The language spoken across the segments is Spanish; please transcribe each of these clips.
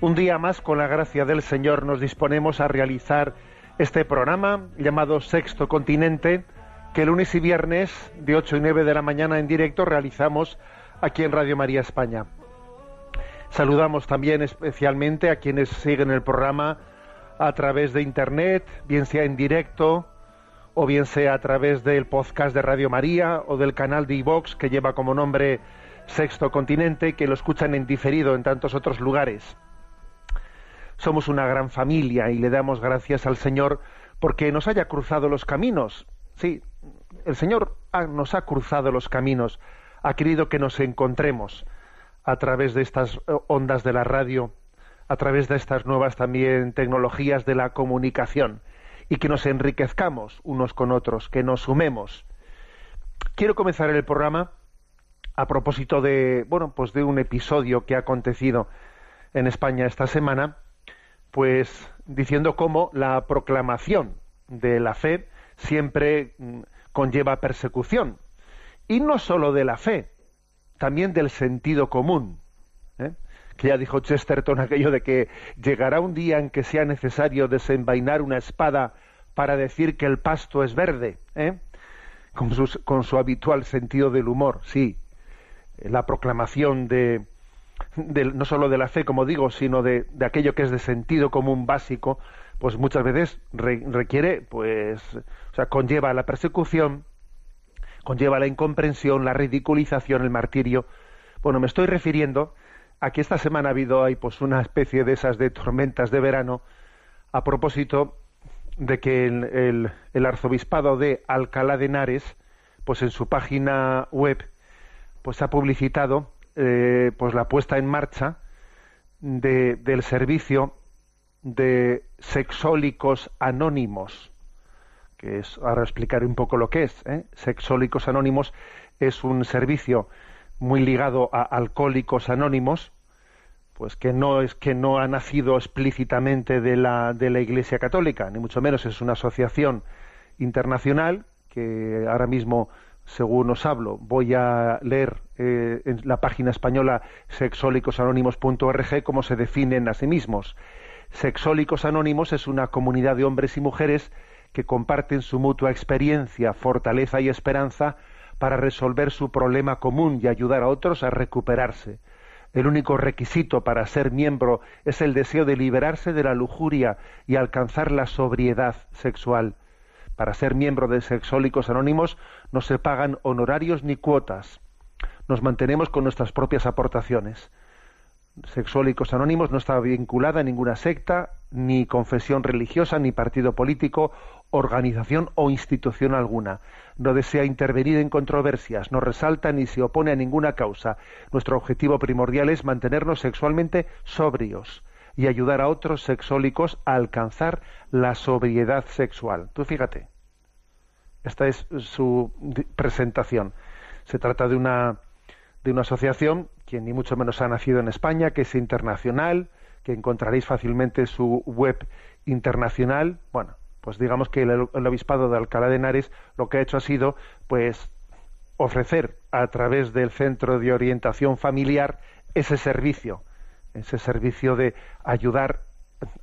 Un día más, con la gracia del Señor, nos disponemos a realizar este programa llamado Sexto Continente, que lunes y viernes de 8 y 9 de la mañana en directo realizamos aquí en Radio María España. Saludamos también especialmente a quienes siguen el programa a través de Internet, bien sea en directo o bien sea a través del podcast de Radio María o del canal de iVox que lleva como nombre Sexto Continente, que lo escuchan en diferido en tantos otros lugares. Somos una gran familia y le damos gracias al Señor porque nos haya cruzado los caminos. Sí, el Señor nos ha cruzado los caminos, ha querido que nos encontremos a través de estas eh, ondas de la radio, a través de estas nuevas también tecnologías de la comunicación y que nos enriquezcamos unos con otros, que nos sumemos. Quiero comenzar el programa a propósito de, bueno, pues de un episodio que ha acontecido en España esta semana, pues diciendo cómo la proclamación de la fe siempre mm, conlleva persecución. Y no solo de la fe, también del sentido común. ¿eh? Que ya dijo Chesterton aquello de que llegará un día en que sea necesario desenvainar una espada para decir que el pasto es verde, ¿eh? con, con su habitual sentido del humor, sí, la proclamación de, no solo de la fe, como digo, sino de, aquello que es de sentido común básico, pues muchas veces requiere, pues, o sea, conlleva la persecución, conlleva la incomprensión, la ridiculización, el martirio. Bueno, me estoy refiriendo a que esta semana ha habido ahí pues una especie de esas de tormentas de verano a propósito de que el, el arzobispado de Alcalá de Henares, pues en su página web pues ha publicitado eh, pues la puesta en marcha del servicio de sexólicos anónimos que es ahora explicaré un poco lo que es ¿eh? sexólicos anónimos es un servicio muy ligado a alcohólicos anónimos pues que no es que no ha nacido explícitamente de la de la Iglesia Católica ni mucho menos es una asociación internacional que ahora mismo según os hablo, voy a leer eh, en la página española sexólicosanónimos.org cómo se definen a sí mismos. Sexólicos Anónimos es una comunidad de hombres y mujeres que comparten su mutua experiencia, fortaleza y esperanza para resolver su problema común y ayudar a otros a recuperarse. El único requisito para ser miembro es el deseo de liberarse de la lujuria y alcanzar la sobriedad sexual. Para ser miembro de Sexólicos Anónimos no se pagan honorarios ni cuotas. Nos mantenemos con nuestras propias aportaciones. Sexólicos Anónimos no está vinculada a ninguna secta, ni confesión religiosa, ni partido político, organización o institución alguna. No desea intervenir en controversias, no resalta ni se opone a ninguna causa. Nuestro objetivo primordial es mantenernos sexualmente sobrios y ayudar a otros sexólicos a alcanzar la sobriedad sexual. Tú fíjate, esta es su presentación. Se trata de una, de una asociación que ni mucho menos ha nacido en España, que es internacional, que encontraréis fácilmente su web internacional. Bueno, pues digamos que el, obispado de Alcalá de Henares lo que ha hecho ha sido, pues, ofrecer a través del centro de orientación familiar ese servicio ese servicio de ayudar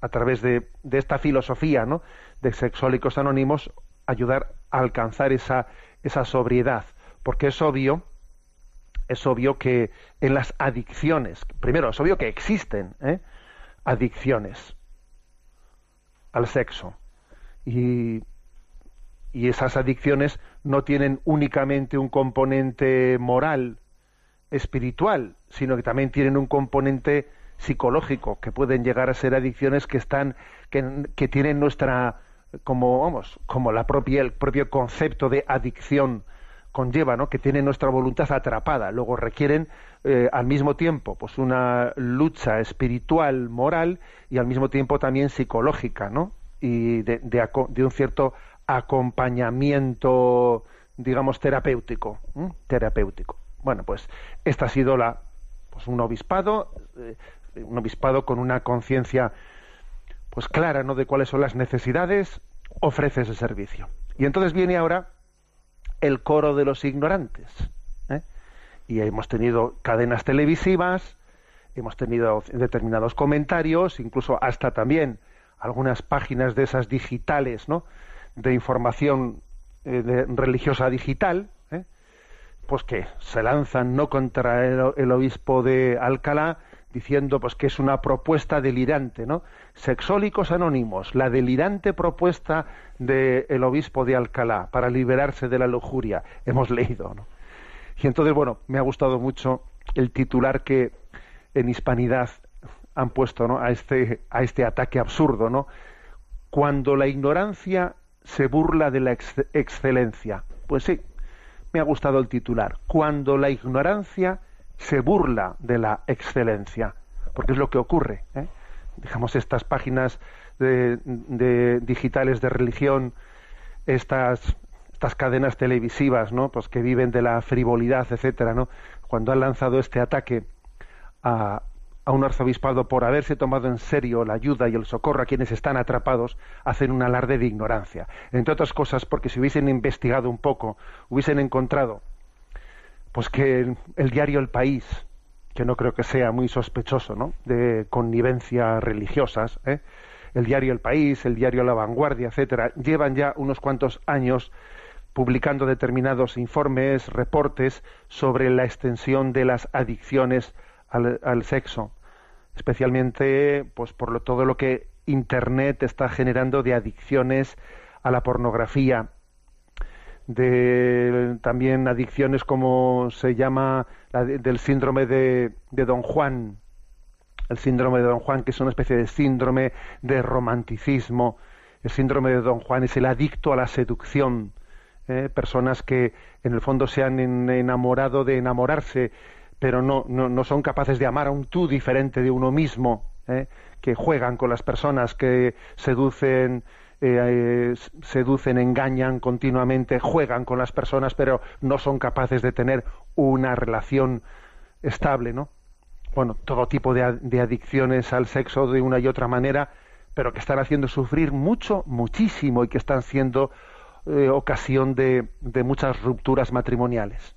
a través de, esta filosofía ¿no? de sexólicos anónimos, ayudar a alcanzar esa, esa sobriedad. Porque es obvio, es obvio que en las adicciones, primero, es obvio que existen ¿eh? adicciones. al sexo. Y, y esas adicciones no tienen únicamente un componente moral, espiritual, sino que también tienen un componente psicológico, que pueden llegar a ser adicciones que están, que, que tienen nuestra, como vamos, como la propia, el propio concepto de adicción conlleva, ¿no? que tienen nuestra voluntad atrapada. Luego requieren eh, al mismo tiempo pues una lucha espiritual, moral y al mismo tiempo también psicológica, ¿no? Y de, de, un cierto acompañamiento, digamos, terapéutico, terapéutico. Bueno, pues esta ha sido la, pues un obispado, eh, un obispado con una conciencia, pues clara, ¿no? De cuáles son las necesidades, ofrece ese servicio. Y entonces viene ahora el coro de los ignorantes. ¿eh? Y hemos tenido cadenas televisivas, hemos tenido determinados comentarios, incluso hasta también algunas páginas de esas digitales, ¿no? De información eh, religiosa digital, ¿eh? pues que se lanzan no contra el, obispo de Alcalá, diciendo pues que es una propuesta delirante, ¿no? Sexólicos anónimos, la delirante propuesta del obispo de Alcalá para liberarse de la lujuria. Hemos leído, ¿no? Y entonces, bueno, me ha gustado mucho el titular que en Hispanidad han puesto ¿no? a, este, a este ataque absurdo, ¿no? Cuando la ignorancia se burla de la excelencia. Pues sí, me ha gustado el titular. Cuando la ignorancia se burla de la excelencia, porque es lo que ocurre. ¿eh? Digamos, estas páginas de, digitales de religión, estas, estas cadenas televisivas, ¿no? Pues que viven de la frivolidad, etcétera, ¿no? Cuando han lanzado este ataque a, a un arzobispado por haberse tomado en serio la ayuda y el socorro a quienes están atrapados, hacen un alarde de ignorancia. Entre otras cosas, porque si hubiesen investigado un poco, hubiesen encontrado pues que el, diario El País, que no creo que sea muy sospechoso, ¿no? De connivencias religiosas, ¿eh? el diario El País, el diario La Vanguardia, etcétera, llevan ya unos cuantos años publicando determinados informes, reportes sobre la extensión de las adicciones al, sexo, especialmente pues por lo, todo lo que Internet está generando de adicciones a la pornografía, de también adicciones como se llama del síndrome de, Don Juan, el síndrome de Don Juan, que es una especie de síndrome de romanticismo. El síndrome de Don Juan es el adicto a la seducción. ¿eh? Personas que en el fondo se han enamorado de enamorarse, pero no, no, son capaces de amar a un tú diferente de uno mismo, ¿eh? que juegan con las personas, que seducen eh, seducen, engañan continuamente, juegan con las personas, pero no son capaces de tener una relación estable, ¿no? Bueno, todo tipo de, adicciones al sexo de una y otra manera, pero que están haciendo sufrir mucho, muchísimo y que están siendo eh, ocasión de, de, muchas rupturas matrimoniales.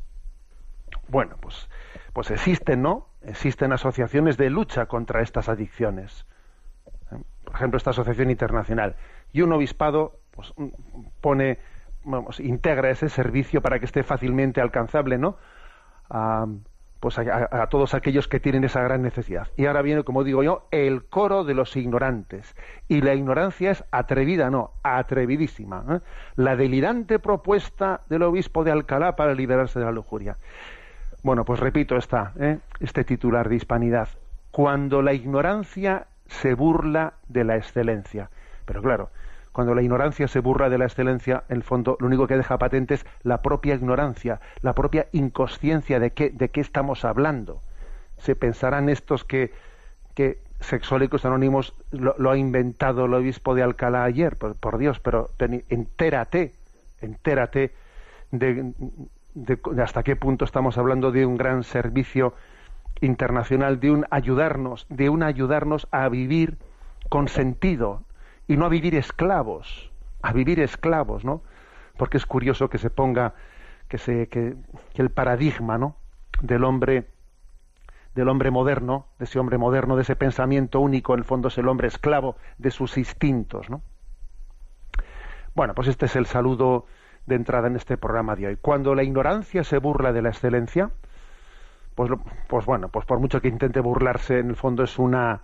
Bueno, pues, pues existen, ¿no? Existen asociaciones de lucha contra estas adicciones. Por ejemplo, esta asociación internacional y un obispado pues, pone, vamos, integra ese servicio para que esté fácilmente alcanzable, ¿no? A, pues a, todos aquellos que tienen esa gran necesidad. Y ahora viene, como digo yo, el coro de los ignorantes. Y la ignorancia es atrevida, no, atrevidísima. ¿eh? La delirante propuesta del obispo de Alcalá para liberarse de la lujuria. Bueno, pues repito esta, ¿eh? este titular de hispanidad. Cuando la ignorancia se burla de la excelencia. Pero claro, cuando la ignorancia se burla de la excelencia, en el fondo lo único que deja patente es la propia ignorancia, la propia inconsciencia de qué, de qué estamos hablando. Se pensarán estos que, que Sexólicos Anónimos lo, ha inventado el obispo de Alcalá ayer, por, Dios, pero entérate, entérate de, de, hasta qué punto estamos hablando de un gran servicio internacional, de un ayudarnos, de un ayudarnos a vivir con sentido, y no a vivir esclavos, a vivir esclavos, ¿no? Porque es curioso que se ponga que se que, el paradigma, ¿no? del hombre del hombre moderno, de ese hombre moderno, de ese pensamiento único, en el fondo es el hombre esclavo de sus instintos, ¿no? Bueno, pues este es el saludo de entrada en este programa de hoy. Cuando la ignorancia se burla de la excelencia, pues, pues bueno, pues por mucho que intente burlarse, en el fondo es una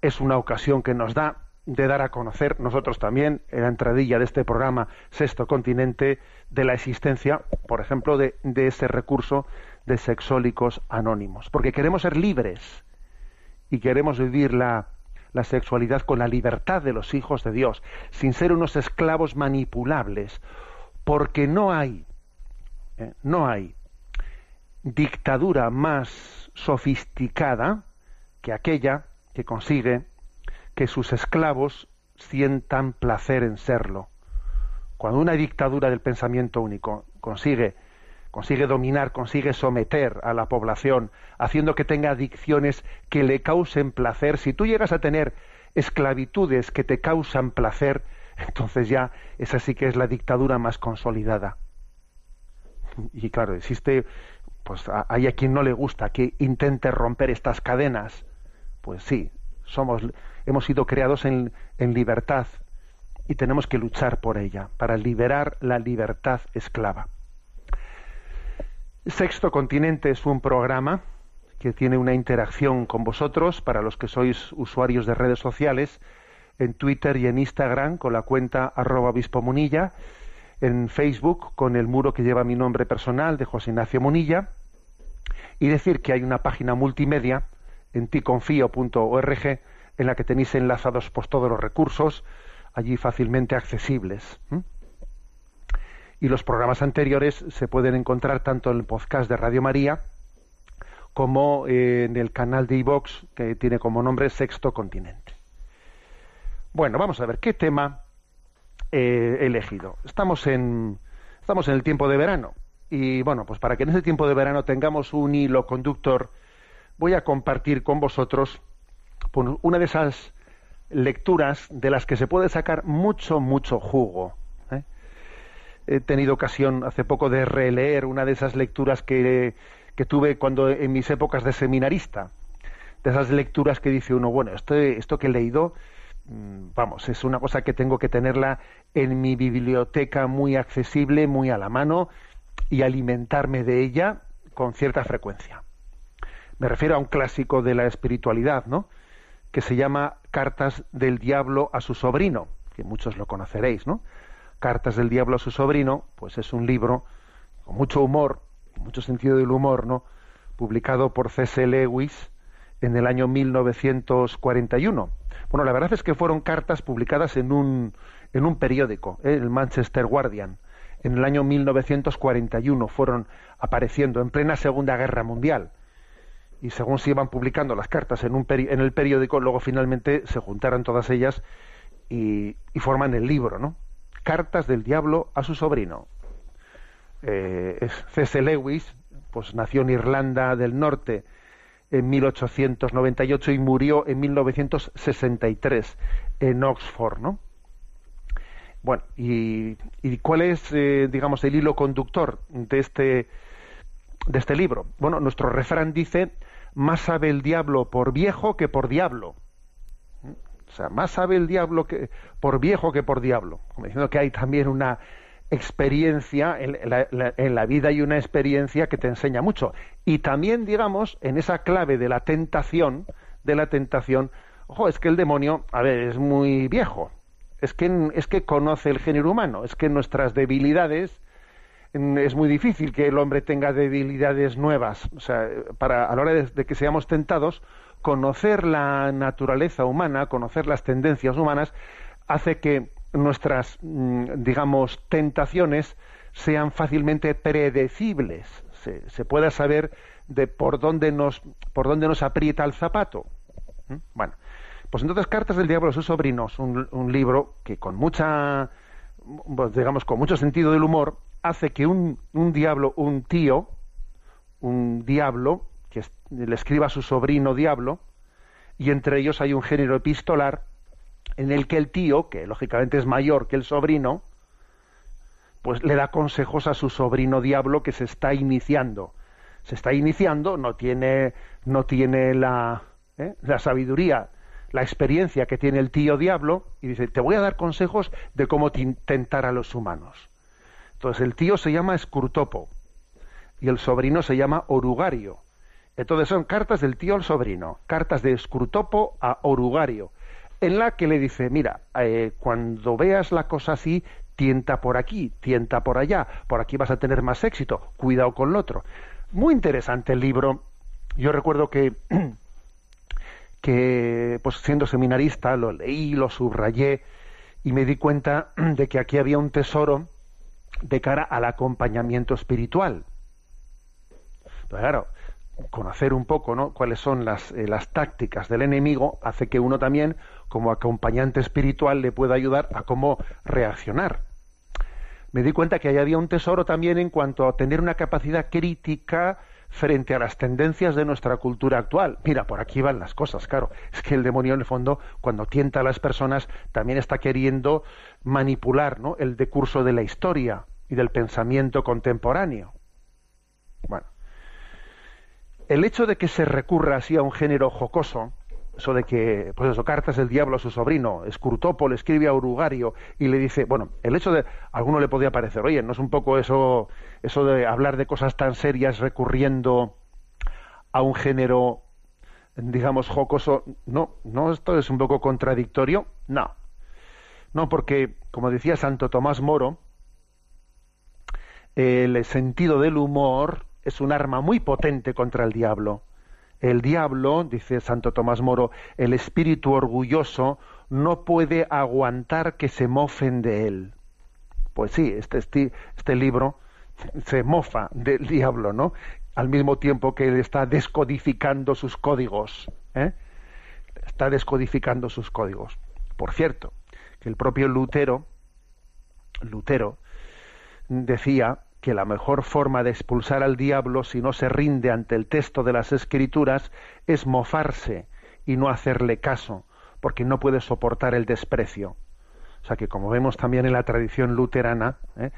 es una ocasión que nos da de dar a conocer nosotros también en la entradilla de este programa Sexto Continente de la existencia, por ejemplo, de, ese recurso de sexólicos anónimos, porque queremos ser libres y queremos vivir la, la sexualidad con la libertad de los hijos de Dios, sin ser unos esclavos manipulables, porque no hay, eh, no hay dictadura más sofisticada que aquella que consigue que sus esclavos sientan placer en serlo. Cuando una dictadura del pensamiento único consigue consigue dominar, consigue someter a la población, haciendo que tenga adicciones que le causen placer, si tú llegas a tener esclavitudes que te causan placer, entonces ya esa sí que es la dictadura más consolidada. Y claro, existe, pues hay a quien no le gusta que intente romper estas cadenas. Pues sí, somos, hemos sido creados en, en libertad y tenemos que luchar por ella, para liberar la libertad esclava. Sexto Continente es un programa que tiene una interacción con vosotros para los que sois usuarios de redes sociales en Twitter y en Instagram con la cuenta arroba Munilla, en Facebook con el muro que lleva mi nombre personal de José Ignacio Munilla y decir que hay una página multimedia en ticonfío.org en la que tenéis enlazados pues, todos los recursos allí fácilmente accesibles y los programas anteriores se pueden encontrar tanto en el podcast de Radio María como eh, en el canal de iVox que tiene como nombre Sexto Continente. Bueno, vamos a ver qué tema he elegido. Estamos en estamos en el tiempo de verano y bueno, pues para que en ese tiempo de verano tengamos un hilo conductor, voy a compartir con vosotros una de esas lecturas de las que se puede sacar mucho mucho jugo he tenido ocasión hace poco de releer una de esas lecturas que, tuve cuando en mis épocas de seminarista, de esas lecturas que dice uno, bueno, esto, esto que he leído, mm, vamos, es una cosa que tengo que tenerla en mi biblioteca muy accesible, muy a la mano y alimentarme de ella con cierta frecuencia. Me refiero a un clásico de la espiritualidad, ¿no? Que se llama Cartas del Diablo a su sobrino, que muchos lo conoceréis, ¿no? Cartas del Diablo a su sobrino, pues es un libro con mucho humor, mucho sentido del humor, ¿no? Publicado por C.S. Lewis en el año 1941. Bueno, la verdad es que fueron cartas publicadas en un, en un periódico, ¿eh? el Manchester Guardian. En el año 1941 fueron apareciendo en plena Segunda Guerra Mundial. Y según se iban publicando las cartas en, un en el periódico, luego finalmente se juntaron todas ellas y, y forman el libro, ¿no? Cartas del Diablo a su sobrino. Eh, C.S. Lewis, pues nació en Irlanda del Norte en 1898 y murió en 1963 en Oxford, ¿no? Bueno, y, cuál es, eh, digamos, el hilo conductor de este, de este libro? Bueno, nuestro refrán dice, más sabe el diablo por viejo que por diablo. O sea, más sabe el diablo que por viejo que por diablo. Como diciendo que hay también una experiencia en la, vida y una experiencia que te enseña mucho. Y también, digamos, en esa clave de la tentación, de la tentación, ojo, es que el demonio, a ver, es muy viejo. Es que, es que conoce el género humano, es que nuestras debilidades es muy difícil que el hombre tenga debilidades nuevas. O sea, para, a la hora de que seamos tentados, conocer la naturaleza humana, conocer las tendencias humanas, hace que nuestras, mm, digamos, tentaciones sean fácilmente predecibles. Se, pueda saber de por dónde nos, por dónde nos aprieta el zapato. ¿Mm? Bueno, pues entonces Cartas del Diablo a sus sobrinos, un, libro que con mucha, digamos, con mucho sentido del humor, hace que un, un diablo, un tío, un diablo, que le escriba a su sobrino diablo, y entre ellos hay un género epistolar en el que el tío, que lógicamente es mayor que el sobrino, pues le da consejos a su sobrino diablo que se está iniciando. Se está iniciando, no tiene, no tiene la, ¿eh? la sabiduría, la experiencia que tiene el tío diablo, y dice, te voy a dar consejos de cómo tentar a los humanos. Entonces el tío se llama Escurtopo y el sobrino se llama Orugario. Entonces son cartas del tío al sobrino, cartas de Escrutopo a Orugario. en la que le dice, mira, eh, cuando veas la cosa así, tienta por aquí, tienta por allá, por aquí vas a tener más éxito, cuidado con lo otro. Muy interesante el libro. Yo recuerdo que, que pues siendo seminarista, lo leí, lo subrayé y me di cuenta de que aquí había un tesoro de cara al acompañamiento espiritual. Claro, conocer un poco ¿no? cuáles son las, eh, las tácticas del enemigo hace que uno también, como acompañante espiritual, le pueda ayudar a cómo reaccionar. Me di cuenta que ahí había un tesoro también en cuanto a tener una capacidad crítica frente a las tendencias de nuestra cultura actual. Mira, por aquí van las cosas, claro. Es que el demonio, en el fondo, cuando tienta a las personas, también está queriendo manipular ¿no? el decurso de la historia y del pensamiento contemporáneo. Bueno, el hecho de que se recurra así a un género jocoso, eso de que, pues eso, cartas del diablo a su sobrino, Escurtopo le escribe a Urugario y le dice, bueno, el hecho de, a alguno le podía parecer, oye, no es un poco eso, eso de hablar de cosas tan serias recurriendo a un género, digamos, jocoso, no, no, esto es un poco contradictorio, no, no, porque, como decía Santo Tomás Moro, el sentido del humor es un arma muy potente contra el diablo. El diablo, dice Santo Tomás Moro, el espíritu orgulloso no puede aguantar que se mofen de él. Pues sí, este, este, este libro se mofa del diablo, ¿no? Al mismo tiempo que él está descodificando sus códigos. ¿eh? Está descodificando sus códigos. Por cierto, que el propio Lutero, Lutero decía que la mejor forma de expulsar al diablo si no se rinde ante el texto de las escrituras es mofarse y no hacerle caso, porque no puede soportar el desprecio. O sea que como vemos también en la tradición luterana, ¿eh?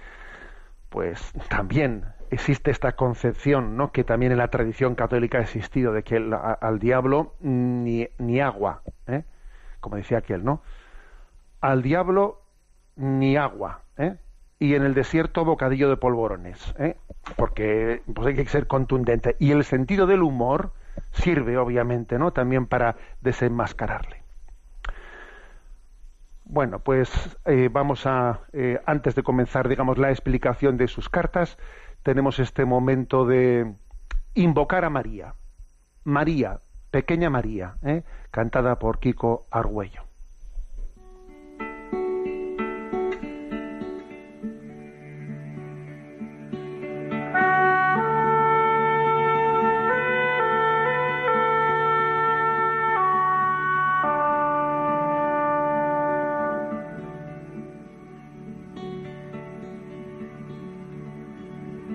Pues también existe esta concepción, ¿no? que también en la tradición católica ha existido, de que al diablo ni, ni agua, ¿eh? como decía aquel, ¿no? Al diablo ni agua, ¿eh? y en el desierto bocadillo de polvorones, ¿eh? porque pues hay que ser contundente. Y el sentido del humor sirve, obviamente, ¿no? También para desenmascararle. Bueno, pues eh, vamos a, eh, antes de comenzar, digamos, la explicación de sus cartas, tenemos este momento de invocar a María. María, pequeña María, cantada por Kiko Argüello.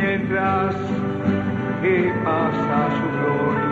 mientras que pasa su gloria.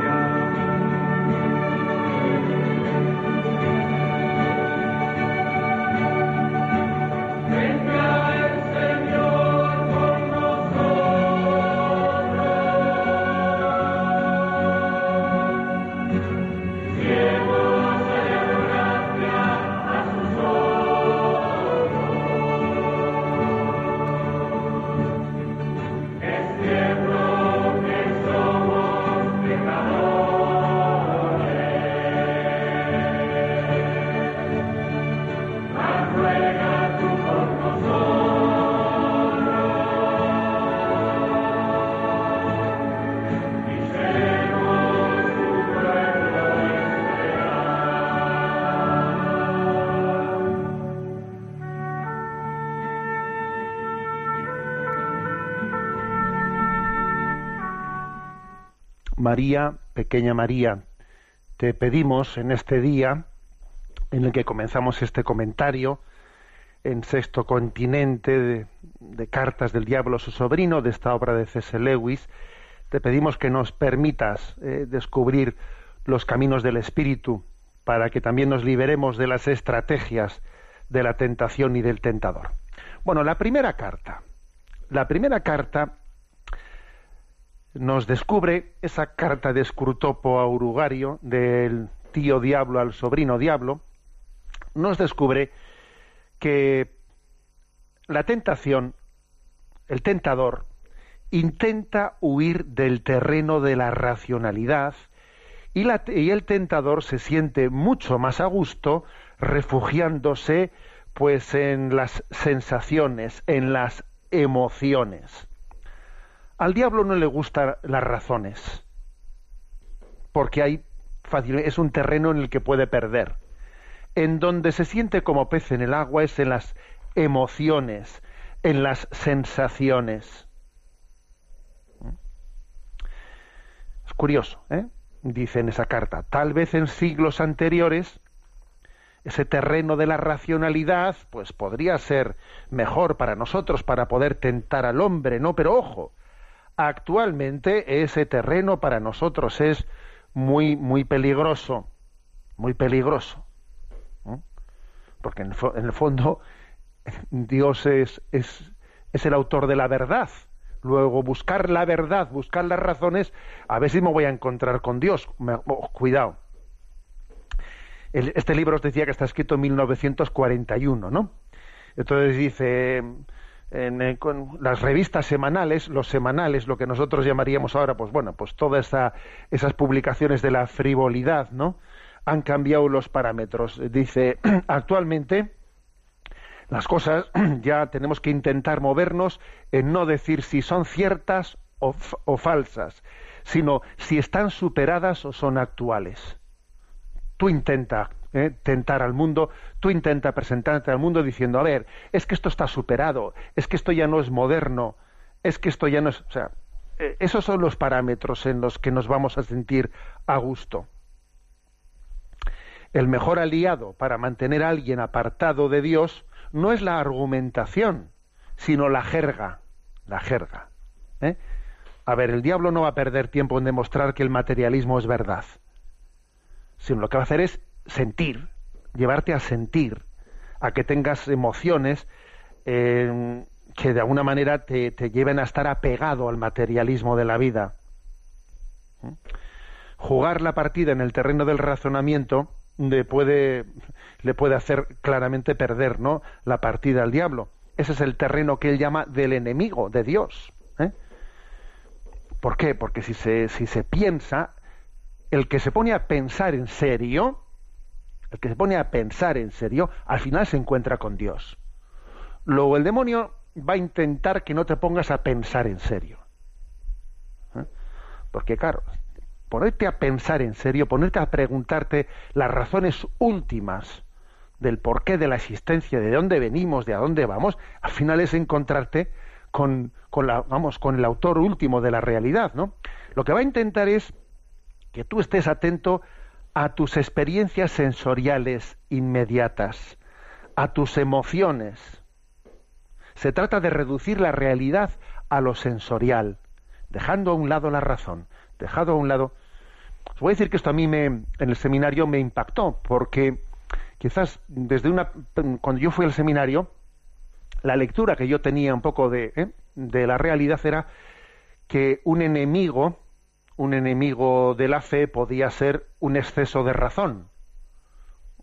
María, pequeña María, te pedimos en este día en el que comenzamos este comentario en Sexto Continente de, Cartas del Diablo a su sobrino, de esta obra de C.S. Lewis, te pedimos que nos permitas eh, descubrir los caminos del Espíritu para que también nos liberemos de las estrategias de la tentación y del tentador. Bueno, la primera carta. La primera carta nos descubre esa carta de Scrutopo a Urugario, del tío diablo al sobrino diablo, nos descubre que la tentación, el tentador, intenta huir del terreno de la racionalidad y, y, el tentador se siente mucho más a gusto refugiándose pues en las sensaciones, en las emociones. Al diablo no le gustan las razones, porque hay es un terreno en el que puede perder. En donde se siente como pez en el agua es en las emociones, en las sensaciones. Es curioso, ¿eh? dice en esa carta. Tal vez en siglos anteriores ese terreno de la racionalidad, pues podría ser mejor para nosotros para poder tentar al hombre, ¿no? Pero ojo, actualmente ese terreno para nosotros es muy, muy peligroso, muy peligroso. Porque en el, fondo Dios es, es, es el autor de la verdad. Luego, buscar la verdad, buscar las razones, a ver si me voy a encontrar con Dios. Oh, cuidado. este libro os decía que está escrito en 1941, ¿no? Entonces dice, en, eh, con las revistas semanales, los semanales, lo que nosotros llamaríamos ahora, pues bueno, pues todas esas publicaciones de la frivolidad, ¿no? Han cambiado los parámetros. Dice, actualmente las cosas ya tenemos que intentar movernos en no decir si son ciertas o, o falsas, sino si están superadas o son actuales. Tú intenta ¿eh? tentar al mundo, tú intenta presentarte al mundo diciendo, a ver, es que esto está superado, es que esto ya no es moderno, es que esto ya no es... O sea, eh, esos son los parámetros en los que nos vamos a sentir a gusto. El mejor aliado para mantener a alguien apartado de Dios no es la argumentación, sino la jerga. La jerga. ¿eh? A ver, el diablo no va a perder tiempo en demostrar que el materialismo es verdad, sino lo que va a hacer es sentir, llevarte a sentir, a que tengas emociones eh, que de alguna manera te, lleven a estar apegado al materialismo de la vida. ¿Mm? Jugar la partida en el terreno del razonamiento le puede, le puede hacer claramente perder ¿no? la partida al diablo. Ese es el terreno que él llama del enemigo, de Dios. ¿eh? ¿Por qué? Porque si se, si se piensa, el que se pone a pensar en serio, el que se pone a pensar en serio, al final se encuentra con Dios. Luego el demonio va a intentar que no te pongas a pensar en serio. ¿Eh? Porque claro, ponerte a pensar en serio, ponerte a preguntarte las razones últimas del porqué de la existencia, de dónde venimos, de a dónde vamos, al final es encontrarte con, con, la, vamos, con el autor último de la realidad, ¿no? Lo que va a intentar es que tú estés atento a tus experiencias sensoriales inmediatas, a tus emociones. Se trata de reducir la realidad a lo sensorial, dejando a un lado la razón, dejando a un lado. Os voy a decir que esto a mí me, en el seminario me impactó, porque quizás desde una cuando yo fui al seminario, la lectura que yo tenía un poco de, ¿eh? de la realidad era que un enemigo un enemigo de la fe podía ser un exceso de razón,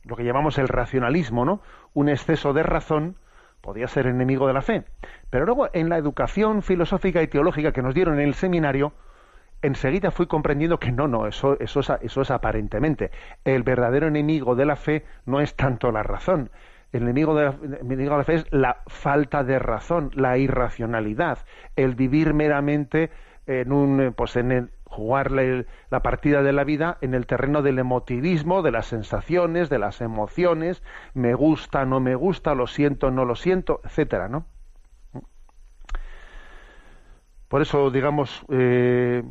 lo que llamamos el racionalismo, ¿no? Un exceso de razón podía ser enemigo de la fe. Pero luego en la educación filosófica y teológica que nos dieron en el seminario, enseguida fui comprendiendo que no, no, eso, eso, es, eso es aparentemente. El verdadero enemigo de la fe no es tanto la razón. El enemigo de, la, el enemigo de la fe es la falta de razón, la irracionalidad, el vivir meramente en un, pues en el, jugar la, partida de la vida en el terreno del emotivismo, de las sensaciones, de las emociones, me gusta, no me gusta, lo siento, no lo siento, etcétera, ¿no? Por eso, digamos, eh,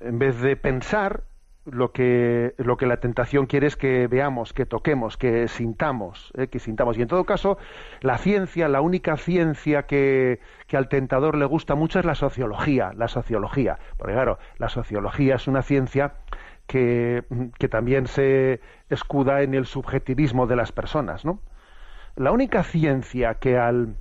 en vez de pensar, lo que, lo que la tentación quiere es que veamos, que toquemos, que sintamos, ¿eh? que sintamos. Y en todo caso, la ciencia, la única ciencia que, que, al tentador le gusta mucho es la sociología, la sociología. Porque claro, la sociología es una ciencia que, que también se escuda en el subjetivismo de las personas, ¿no? La única ciencia que al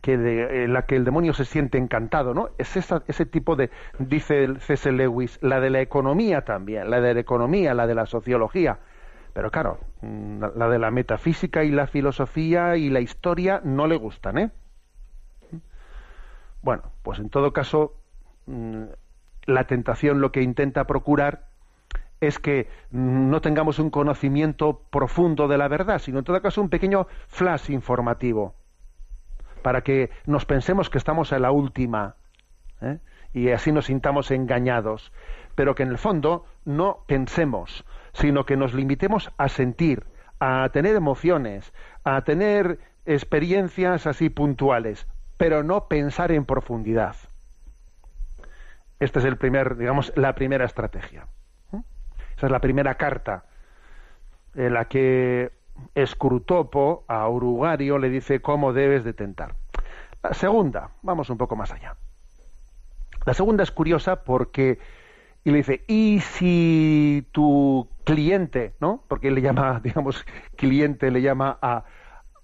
que de, la que el demonio se siente encantado, ¿no? Es ese tipo de, dice el C.S. Lewis, la de la economía también, la de la economía, la de la sociología. Pero claro, mm, la de la metafísica y la filosofía y la historia no le gustan, ¿eh? Bueno, pues en todo caso, mm, la tentación lo que intenta procurar es que no tengamos un conocimiento profundo de la verdad, sino en todo caso un pequeño flash informativo para que nos pensemos que estamos a la última ¿eh? y así nos sintamos engañados, pero que en el fondo no pensemos, sino que nos limitemos a sentir, a tener emociones, a tener experiencias así puntuales, pero no pensar en profundidad. Esta es el primer, digamos, la primera estrategia. ¿eh? Esa es la primera carta en la que Escrutopo a Urugario le dice cómo debes de tentar. La segunda, vamos un poco más allá. La segunda es curiosa porque y le dice, ¿y si tu cliente, ¿no? Porque él le llama, digamos, cliente, le llama a,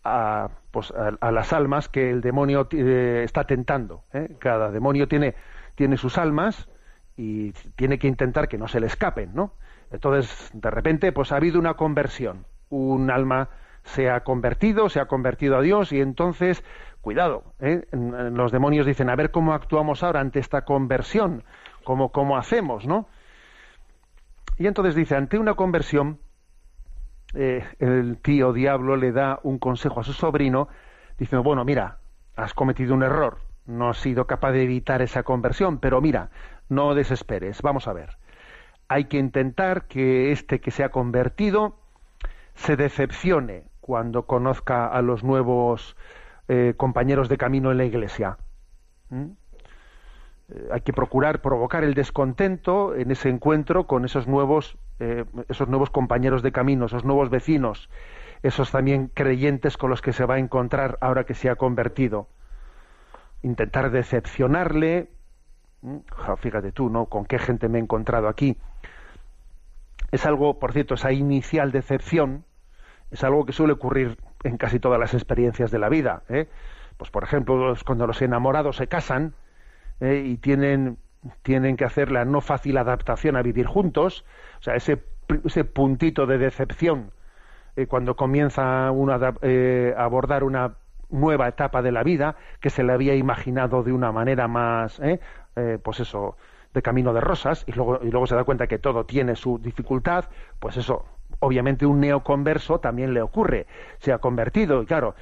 a, pues, a, las almas que el demonio eh, está tentando. ¿eh? Cada demonio tiene, tiene sus almas y tiene que intentar que no se le escapen, ¿no? Entonces, de repente, pues ha habido una conversión un alma se ha convertido, se ha convertido a Dios y entonces, cuidado, ¿eh? los demonios dicen, a ver cómo actuamos ahora ante esta conversión, cómo, cómo hacemos, ¿no? Y entonces dice, ante una conversión, eh, el tío diablo le da un consejo a su sobrino, diciendo, bueno, mira, has cometido un error, no has sido capaz de evitar esa conversión, pero mira, no desesperes, vamos a ver. Hay que intentar que este que se ha convertido se decepcione cuando conozca a los nuevos eh, compañeros de camino en la iglesia. ¿Mm? Eh, hay que procurar provocar el descontento en ese encuentro con esos nuevos, eh, esos nuevos compañeros de camino, esos nuevos vecinos, esos también creyentes con los que se va a encontrar ahora que se ha convertido. Intentar decepcionarle. ¿Mm? fíjate tú, ¿no? Con qué gente me he encontrado aquí es algo, por cierto, esa inicial decepción es algo que suele ocurrir en casi todas las experiencias de la vida. ¿eh? Pues, por ejemplo, cuando los enamorados se casan ¿eh? y tienen, tienen que hacer la no fácil adaptación a vivir juntos, o sea, ese, ese puntito de decepción eh, cuando comienza uno a, a abordar una nueva etapa de la vida que se le había imaginado de una manera más, pues eso, de camino de rosas y luego, y luego se da cuenta que todo tiene su dificultad, pues eso, obviamente un neoconverso también le ocurre. Se ha convertido y claro,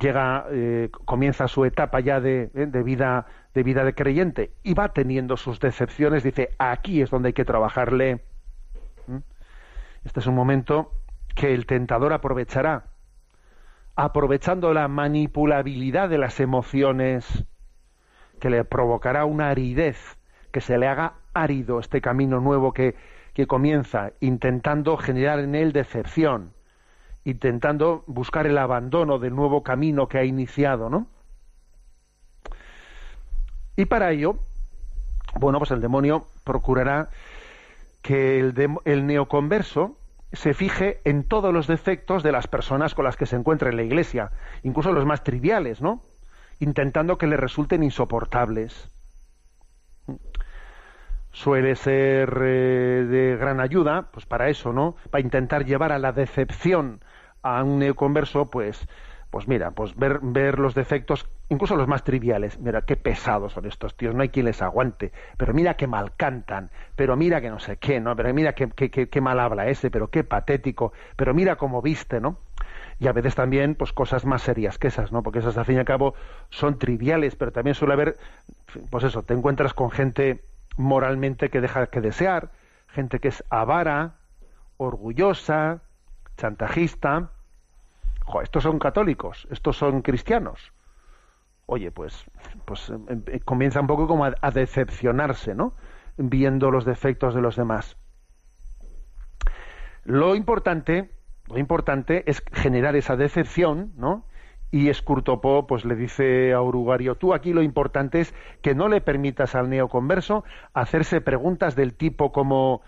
llega, eh, comienza su etapa ya de, eh, de, vida de vida de creyente y va teniendo sus decepciones, dice, aquí es donde hay que trabajarle. Este es un momento que el tentador aprovechará, aprovechando la manipulabilidad de las emociones, que le provocará una aridez que se le haga árido este camino nuevo que, que comienza, intentando generar en él decepción, intentando buscar el abandono del nuevo camino que ha iniciado, ¿no? Y para ello, bueno, pues el demonio procurará que el, el, neoconverso se fije en todos los defectos de las personas con las que se encuentra en la iglesia, incluso los más triviales, ¿no? Intentando que le resulten insoportables suele ser eh, de gran ayuda, pues para eso, ¿no? Para intentar llevar a la decepción a un neoconverso, pues, pues mira, pues ver, ver los defectos, incluso los más triviales. Mira, qué pesados son estos tíos, no hay quien les aguante. Pero mira qué mal cantan, pero mira que no sé qué, ¿no? Pero mira qué, qué, qué mal habla ese, pero qué patético, pero mira cómo viste, ¿no? y a veces también pues cosas más serias que esas, ¿no? Porque esas al fin y al cabo son triviales, pero también suele haber, pues eso, te encuentras con gente moralmente que deja que desear, gente que es avara, orgullosa, chantajista. estos son católicos, estos son cristianos. Oye, pues, pues em, em, comienza un poco como a, decepcionarse, ¿no? viendo los defectos de los demás. Lo importante, lo importante es generar esa decepción, ¿no? Y Escurtopó pues le dice a Urugario, tú aquí lo importante es que no le permitas al neoconverso hacerse preguntas del tipo como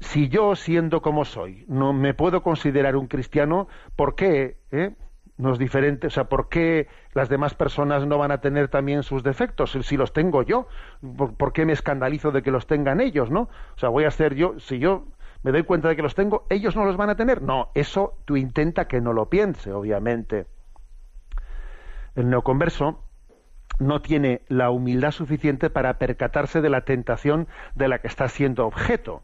si yo siendo como soy no me puedo considerar un cristiano, ¿por qué? Eh? no es diferente, o sea, ¿por qué las demás personas no van a tener también sus defectos si los tengo yo? ¿Por, qué me escandalizo de que los tengan ellos, no? O sea, voy a ser yo, si yo me doy cuenta de que los tengo, ellos no los van a tener. No, eso tú intenta que no lo piense, obviamente. El neoconverso no tiene la humildad suficiente para percatarse de la tentación de la que está siendo objeto.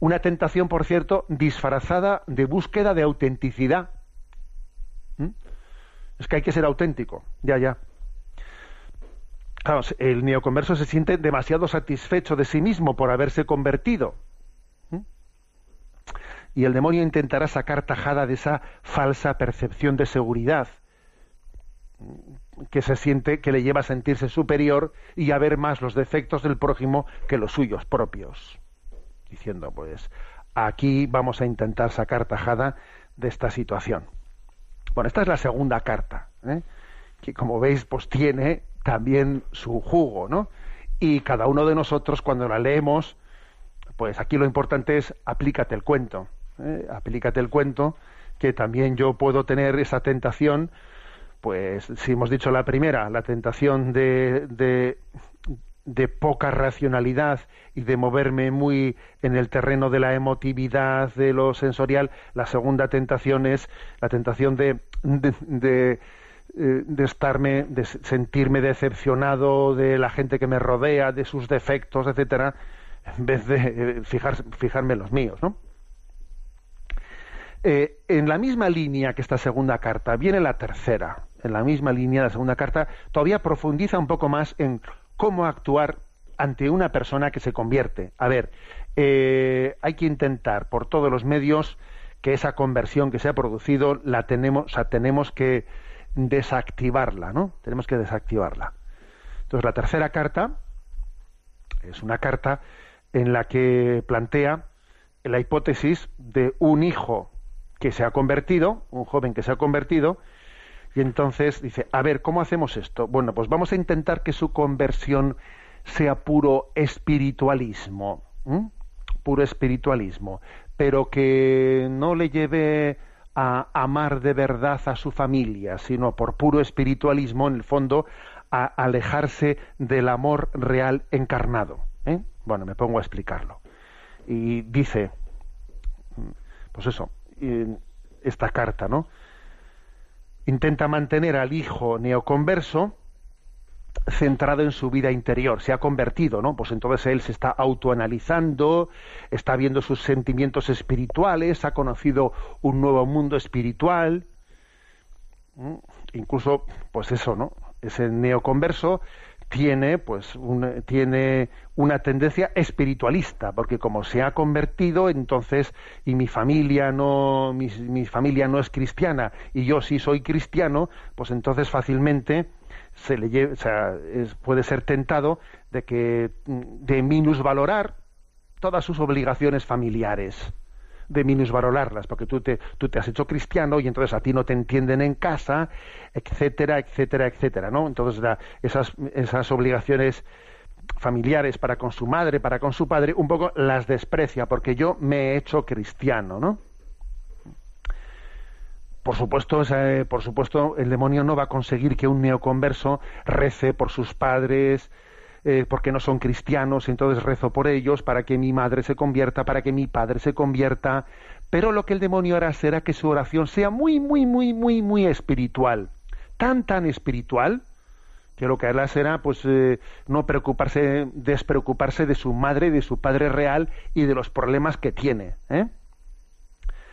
Una tentación, por cierto, disfrazada de búsqueda de autenticidad ¿Mm? Es que hay que ser auténtico, ya, ya. Claro, el neoconverso se siente demasiado satisfecho de sí mismo por haberse convertido. ¿Mm? Y el demonio intentará sacar tajada de esa falsa percepción de seguridad que se siente, que le lleva a sentirse superior y a ver más los defectos del prójimo que los suyos propios. Diciendo, pues, aquí vamos a intentar sacar tajada de esta situación. Bueno, esta es la segunda carta, ¿eh? que como veis, pues tiene también su jugo, ¿no? Y cada uno de nosotros, cuando la leemos, pues aquí lo importante es aplícate el cuento, ¿eh? aplícate el cuento, que también yo puedo tener esa tentación, pues si hemos dicho la primera, la tentación de, de, poca racionalidad y de moverme muy en el terreno de la emotividad, de lo sensorial, la segunda tentación es la tentación de, de, eh, estarme, de sentirme decepcionado de la gente que me rodea, de sus defectos, etcétera, en vez de eh, fijar, fijarme en los míos, ¿no? Eh, en la misma línea que esta segunda carta viene la tercera. En la misma línea la segunda carta todavía profundiza un poco más en cómo actuar ante una persona que se convierte. A ver, eh, hay que intentar por todos los medios que esa conversión que se ha producido la tenemos, o sea, tenemos que desactivarla, ¿no? Tenemos que desactivarla. Entonces, la tercera carta es una carta en la que plantea la hipótesis de un hijo que se ha convertido, un joven que se ha convertido, y entonces dice, a ver, ¿cómo hacemos esto? Bueno, pues vamos a intentar que su conversión sea puro espiritualismo, puro espiritualismo, pero que no le lleve a amar de verdad a su familia, sino por puro espiritualismo, en el fondo, a alejarse del amor real encarnado. ¿eh? Bueno, me pongo a explicarlo. Y dice, pues eso, esta carta, ¿no? Intenta mantener al hijo neoconverso centrado en su vida interior, se ha convertido, ¿no? Pues entonces él se está autoanalizando, está viendo sus sentimientos espirituales, ha conocido un nuevo mundo espiritual, incluso, pues eso, ¿no? Ese neoconverso tiene pues tiene una tendencia espiritualista porque como se ha convertido entonces y mi familia no mi, familia no es cristiana y yo sí soy cristiano pues entonces fácilmente se le o sea, puede ser tentado de que de minusvalorar todas sus obligaciones familiares de minusvalorarlas, porque tú te, tú te has hecho cristiano y entonces a ti no te entienden en casa, etcétera, etcétera, etcétera, ¿no? Entonces esas, esas obligaciones familiares para con su madre, para con su padre, un poco las desprecia, porque yo me he hecho cristiano, ¿no? Por supuesto, por supuesto, el demonio no va a conseguir que un neoconverso rece por sus padres, eh, porque no son cristianos, entonces rezo por ellos para que mi madre se convierta, para que mi padre se convierta. Pero lo que el demonio hará será que su oración sea muy, muy, muy, muy, muy espiritual. Tan, tan espiritual que lo que hará será pues eh, no preocuparse, despreocuparse de su madre, de su padre real y de los problemas que tiene. ¿eh?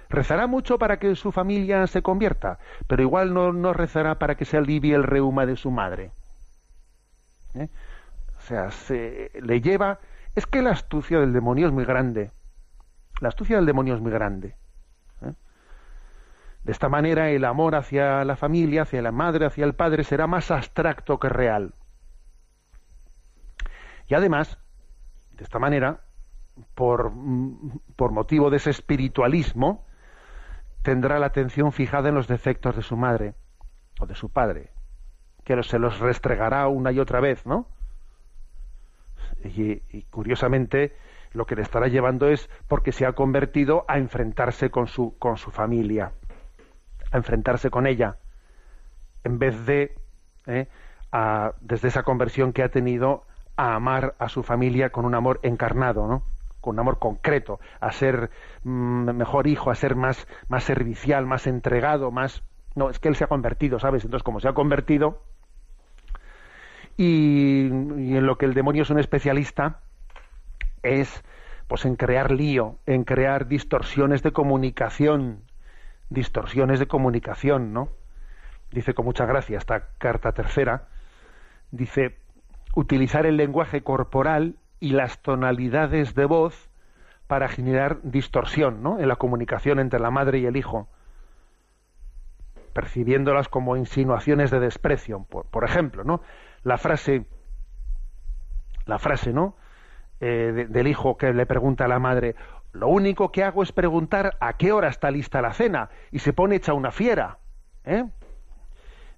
Rezará mucho para que su familia se convierta, pero igual no, rezará para que se alivie el reuma de su madre. ¿eh? O sea, se le lleva... Es que la astucia del demonio es muy grande. La astucia del demonio es muy grande. ¿eh? De esta manera el amor hacia la familia, hacia la madre, hacia el padre será más abstracto que real. Y además, De esta manera, por, por motivo de ese espiritualismo, tendrá la atención fijada en los defectos de su madre o de su padre, que se los restregará una y otra vez, ¿no? Y, curiosamente lo que le estará llevando es porque se ha convertido a enfrentarse con su, con su familia, a enfrentarse con ella, en vez de, ¿eh? a, desde esa conversión que ha tenido, a amar a su familia con un amor encarnado, ¿no? con un amor concreto, a ser mm, mejor hijo, a ser más, más servicial, más entregado, más... No, es que él se ha convertido, ¿sabes? Entonces, como se ha convertido, y, en lo que el demonio es un especialista, es pues en crear lío, en crear distorsiones de comunicación, distorsiones de comunicación, ¿no? Dice con mucha gracia esta carta tercera, dice utilizar el lenguaje corporal y las tonalidades de voz para generar distorsión ¿no? en la comunicación entre la madre y el hijo, percibiéndolas como insinuaciones de desprecio. Por, ejemplo, ¿no? La frase, la frase, ¿no? Eh, del hijo que le pregunta a la madre, lo único que hago es preguntar a qué hora está lista la cena y se pone hecha una fiera. ¿eh?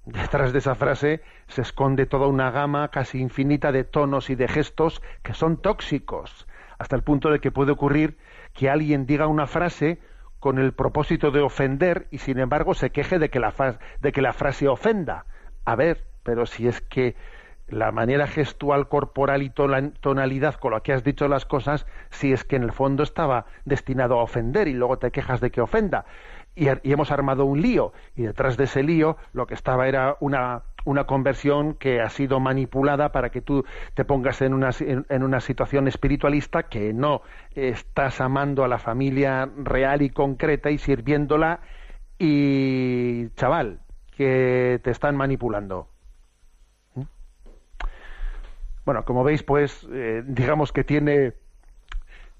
Detrás de esa frase se esconde toda una gama casi infinita de tonos y de gestos que son tóxicos, hasta el punto de que puede ocurrir que alguien diga una frase con el propósito de ofender y sin embargo se queje de que la, de que la frase ofenda. A ver, pero si es que la manera gestual, corporal y tonalidad con la que has dicho las cosas, si es que en el fondo estaba destinado a ofender y luego te quejas de que ofenda y, hemos armado un lío y detrás de ese lío lo que estaba era una, una conversión que ha sido manipulada para que tú te pongas en una, en, una situación espiritualista que no estás amando a la familia real y concreta y sirviéndola y chaval que te están manipulando. Bueno, como veis, pues eh, digamos que tiene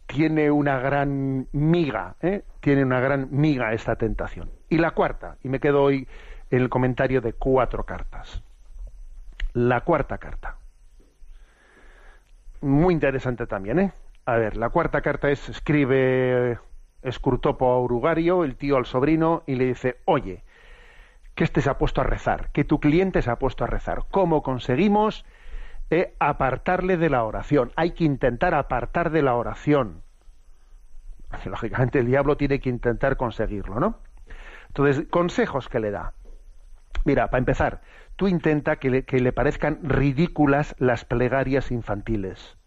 tiene una gran miga, ¿eh? tiene una gran miga esta tentación. Y la cuarta, y me quedo hoy en el comentario de cuatro cartas. La cuarta carta. Muy interesante también, ¿eh? A ver, la cuarta carta es, escribe Escrutopo a Urugario, el tío al sobrino, y le dice, oye, que este se ha puesto a rezar, que tu cliente se ha puesto a rezar. ¿Cómo conseguimos apartarle de la oración. Hay que intentar apartar de la oración. Lógicamente el diablo tiene que intentar conseguirlo, ¿no? Entonces, consejos que le da. Mira, para empezar, tú intenta que le, que le parezcan ridículas las plegarias infantiles.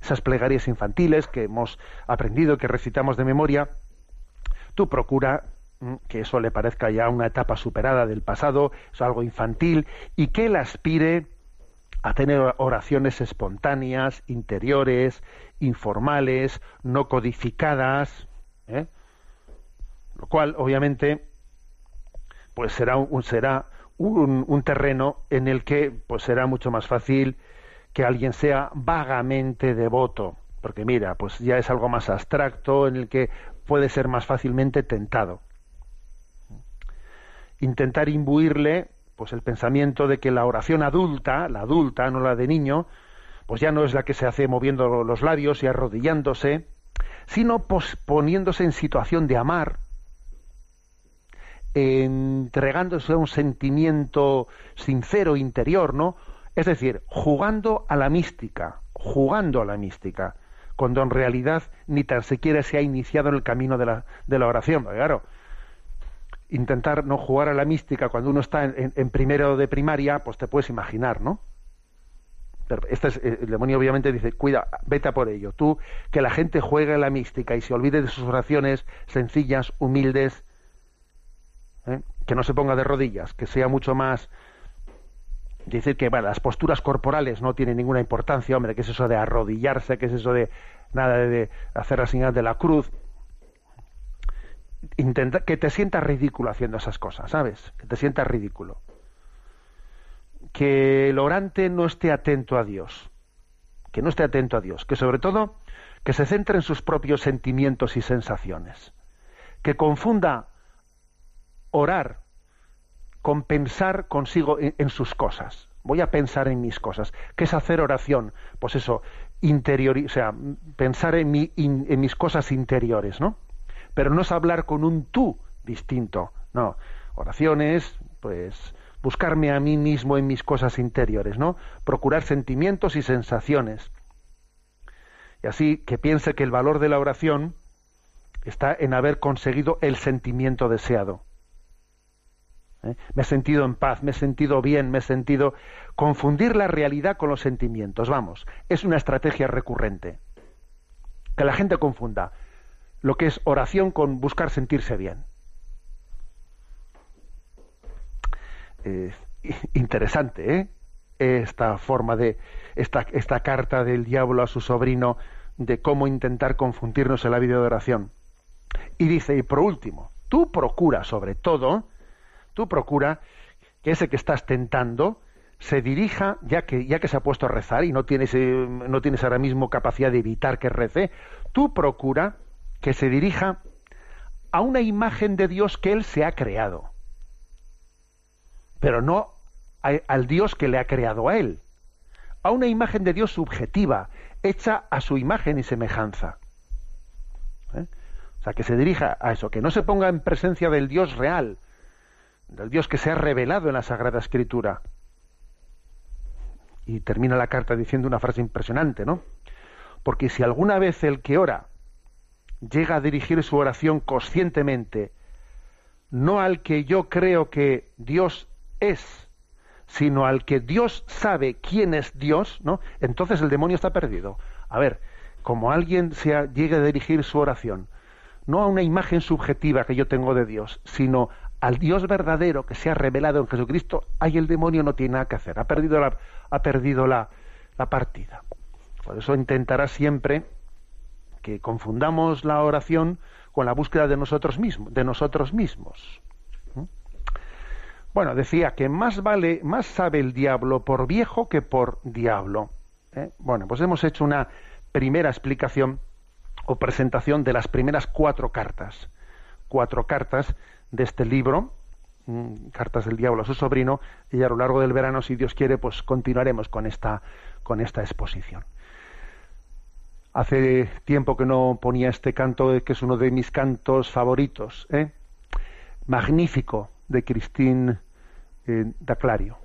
Esas plegarias infantiles que hemos aprendido, que recitamos de memoria, tú procura mm, que eso le parezca ya una etapa superada del pasado, es algo infantil, y que él aspire a tener oraciones espontáneas, interiores, informales, no codificadas, ¿eh? lo cual obviamente pues será un, será un, terreno en el que pues será mucho más fácil que alguien sea vagamente devoto, porque mira, pues ya es algo más abstracto en el que puede ser más fácilmente tentado. Intentar imbuirle pues el pensamiento de que la oración adulta, la adulta, no la de niño, pues ya no es la que se hace moviendo los labios y arrodillándose, sino poniéndose en situación de amar, entregándose a un sentimiento sincero interior, ¿no? Es decir, jugando a la mística, jugando a la mística, cuando en realidad ni tan siquiera se ha iniciado en el camino de la, de la oración. claro, intentar no jugar a la mística cuando uno está en, primero de primaria, pues te puedes imaginar, ¿no? Pero este es, el demonio obviamente dice, cuida, vete a por ello. Tú, que la gente juegue a la mística y se olvide de sus oraciones sencillas, humildes, ¿eh? que no se ponga de rodillas, que sea mucho más... Decir que bueno, las posturas corporales no tienen ninguna importancia, hombre, que es eso de arrodillarse, que es eso de nada de hacer la señal de la cruz, que te sientas ridículo haciendo esas cosas, ¿sabes? Que te sientas ridículo. Que el orante no esté atento a Dios. Que no esté atento a Dios. Que sobre todo que se centre en sus propios sentimientos y sensaciones. Que confunda orar con pensar consigo en, sus cosas. Voy a pensar en mis cosas. ¿Qué es hacer oración? Pues eso, interior, o sea, pensar en mis cosas interiores, ¿no? Pero no es hablar con un tú distinto, no. Oraciones, pues buscarme a mí mismo en mis cosas interiores, ¿no? Procurar sentimientos y sensaciones. Y así que piense que el valor de la oración está en haber conseguido el sentimiento deseado. ¿Eh? Me he sentido en paz, me he sentido bien, me he sentido confundir la realidad con los sentimientos. Vamos, es una estrategia recurrente. Que la gente confunda lo que es oración con buscar sentirse bien. interesante, ¿eh? Esta forma de esta, esta carta del diablo a su sobrino de cómo intentar confundirnos en la vida de oración. Y dice, y por último, tú procura sobre todo tú procura que ese que estás tentando se dirija, ya que, ya que se ha puesto a rezar y no tienes, eh, no tienes ahora mismo capacidad de evitar que rece, tú procura que se dirija a una imagen de Dios que Él se ha creado, pero no al Dios que le ha creado a Él, a una imagen de Dios subjetiva, hecha a su imagen y semejanza. ¿Eh? O sea, que se dirija a eso, que no se ponga en presencia del Dios real, del Dios que se ha revelado en la Sagrada Escritura. Y termina la carta diciendo una frase impresionante, ¿no? Porque si alguna vez el que ora llega a dirigir su oración conscientemente, no al que yo creo que Dios es, sino al que Dios sabe quién es Dios, ¿no? Entonces el demonio está perdido. A ver, como alguien se llegue a dirigir su oración, no a una imagen subjetiva que yo tengo de Dios, sino al Dios verdadero que se ha revelado en Jesucristo, ahí el demonio no tiene nada que hacer, ha perdido la, ha perdido la, la partida. Por eso intentará siempre que confundamos la oración con la búsqueda de nosotros mismos, de nosotros mismos. ¿Mm? Bueno, decía que más vale, más sabe el diablo por viejo que por diablo. ¿eh? Bueno, pues hemos hecho una primera explicación o presentación de las primeras cuatro cartas. Cuatro cartas de este libro, Cartas del Diablo a su sobrino, y a lo largo del verano, si Dios quiere, pues continuaremos con esta, con esta exposición. Hace tiempo que no ponía este canto, eh, que es uno de mis cantos favoritos. ¿eh? Magnífico, de Christine eh, Daclario.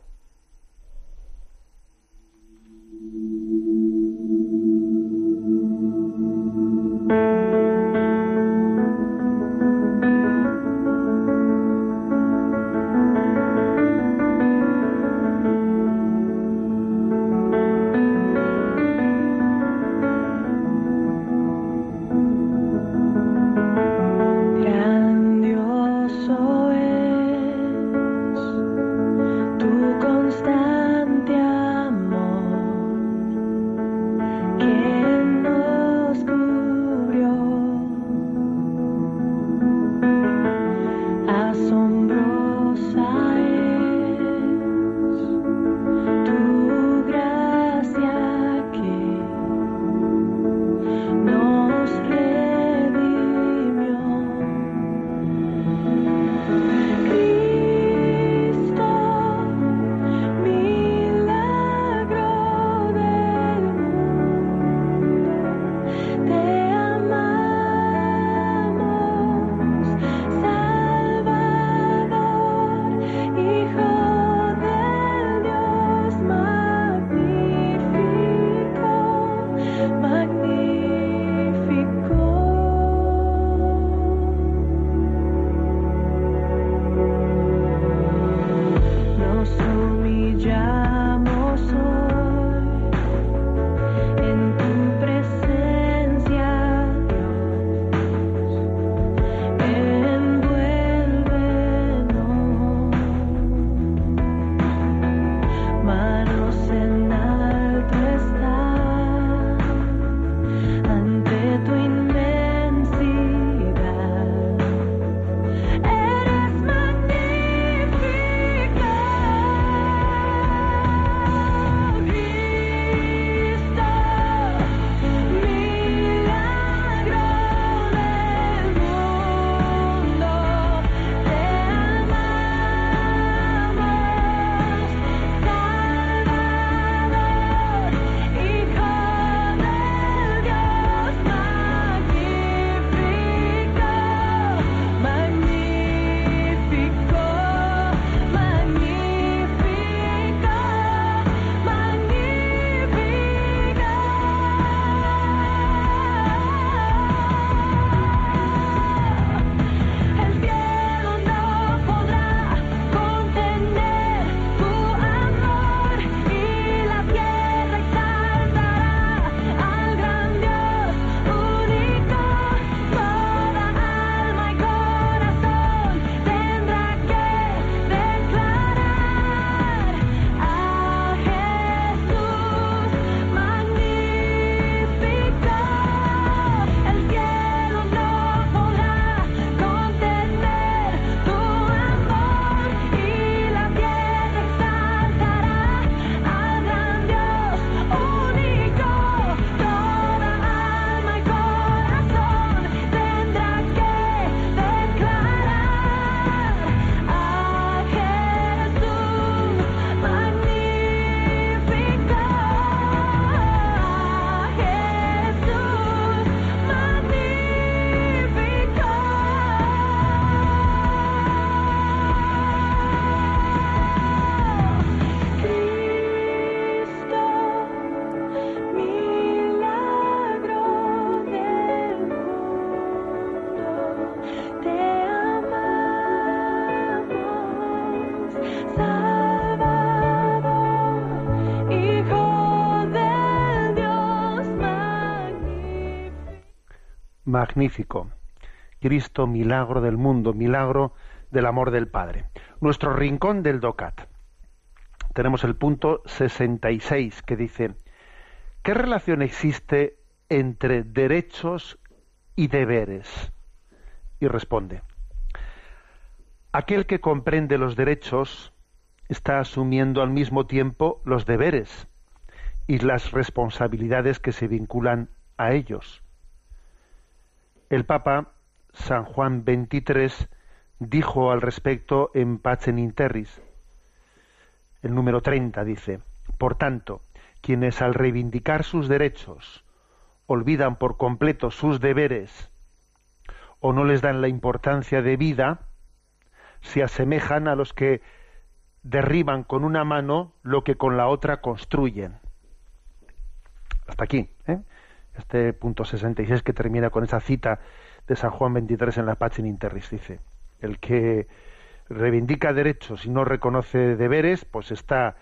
Magnífico. Cristo, milagro del mundo, milagro del amor del Padre. Nuestro rincón del DOCAT. Tenemos el punto 66 que dice, ¿qué relación existe entre derechos y deberes? Y responde, aquel que comprende los derechos está asumiendo al mismo tiempo los deberes y las responsabilidades que se vinculan a ellos. El Papa San Juan XXIII dijo al respecto en Pacem in Terris, el número 30 dice, por tanto, quienes al reivindicar sus derechos olvidan por completo sus deberes o no les dan la importancia de vida, se asemejan a los que derriban con una mano lo que con la otra construyen. Hasta aquí, ¿eh? Este punto 66 que termina con esa cita de San Juan 23 en la Pachin Interris, dice, el que reivindica derechos y no reconoce deberes, pues está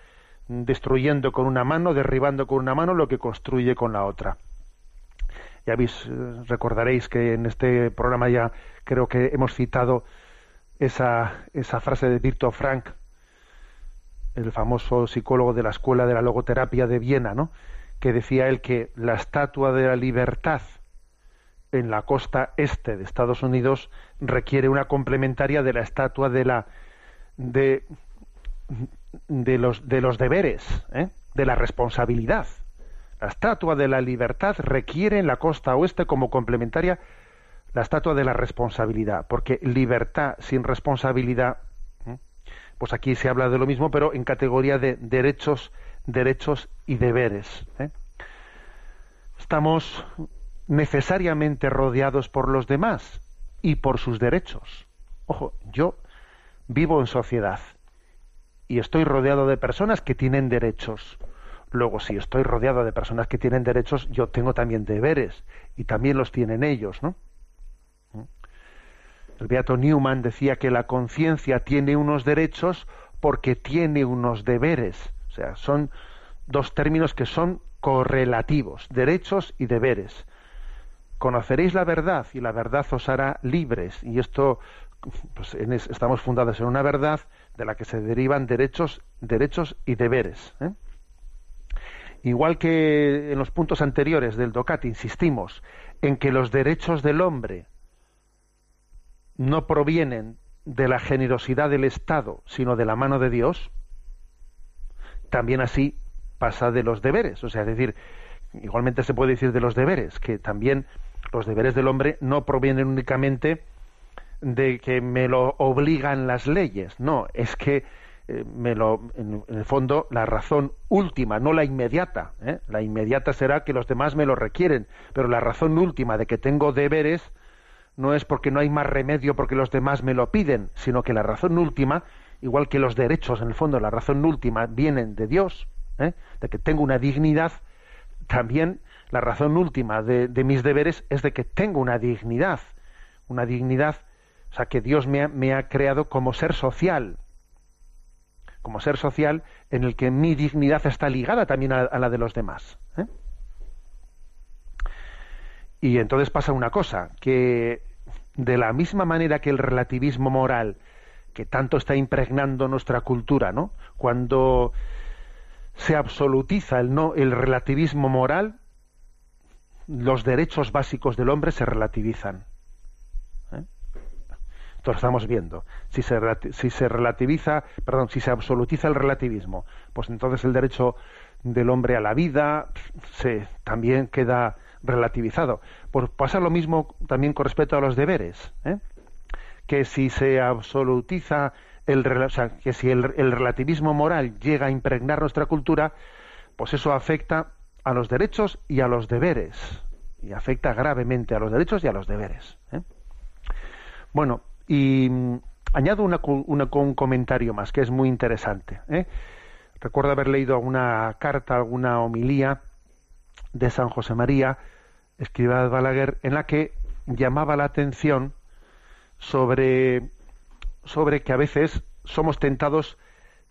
destruyendo con una mano, derribando con una mano lo que construye con la otra. Ya veis, eh, recordaréis que en este programa ya creo que hemos citado esa, esa frase de Victor Frank, el famoso psicólogo de la Escuela de la Logoterapia de Viena, ¿no? Que decía él que la estatua de la libertad en la costa este de Estados Unidos requiere una complementaria de la estatua de la de, los de los deberes, ¿eh? de la responsabilidad. La estatua de la libertad requiere en la costa oeste como complementaria la estatua de la responsabilidad, porque libertad sin responsabilidad, ¿eh? pues aquí se habla de lo mismo, pero en categoría de derechos, derechos y deberes. ¿eh? Estamos necesariamente rodeados por los demás y por sus derechos. Ojo, yo vivo en sociedad y estoy rodeado de personas que tienen derechos. Luego, si estoy rodeado de personas que tienen derechos, yo tengo también deberes y también los tienen ellos, ¿no? El beato Newman decía que la conciencia tiene unos derechos porque tiene unos deberes. Son dos términos que son correlativos, derechos y deberes conoceréis la verdad y la verdad os hará libres. Y esto, pues, estamos fundados en una verdad de la que se derivan derechos, derechos y deberes. ¿eh? Igual que en los puntos anteriores del DOCAT insistimos en que los derechos del hombre no provienen de la generosidad del Estado, sino de la mano de Dios, también así pasa de los deberes. O sea, es decir, igualmente se puede decir de los deberes, que también los deberes del hombre no provienen únicamente de que me lo obligan las leyes, no, es que eh, me lo, en, el fondo la razón última, no la inmediata, ¿eh? la inmediata será que los demás me lo requieren, pero la razón última de que tengo deberes no es porque no hay más remedio porque los demás me lo piden, sino que la razón última, igual que los derechos en el fondo, la razón última vienen de Dios, ¿eh? de que tengo una dignidad, también la razón última de, mis deberes es de que tengo una dignidad, una dignidad, o sea, que Dios me ha, creado como ser social, como ser social en el que mi dignidad está ligada también a, la de los demás. ¿eh? Y entonces pasa una cosa, que de la misma manera que el relativismo moral, que tanto está impregnando nuestra cultura, ¿no? Cuando se absolutiza el no el relativismo moral, los derechos básicos del hombre se relativizan. ¿Eh? Lo estamos viendo. Si se, si se relativiza, perdón, si se absolutiza el relativismo, pues entonces el derecho del hombre a la vida se también queda relativizado. Pues pasa lo mismo también con respecto a los deberes. ¿eh? Que si se absolutiza el, o que si el, el relativismo moral llega a impregnar nuestra cultura, pues eso afecta a los derechos y a los deberes. Y afecta gravemente a los derechos y a los deberes. ¿eh? Bueno, y mm, añado una, un comentario más que es muy interesante. ¿eh? Recuerdo haber leído alguna carta, alguna homilía de San José María, escriba de Balaguer, en la que llamaba la atención sobre, sobre que a veces somos tentados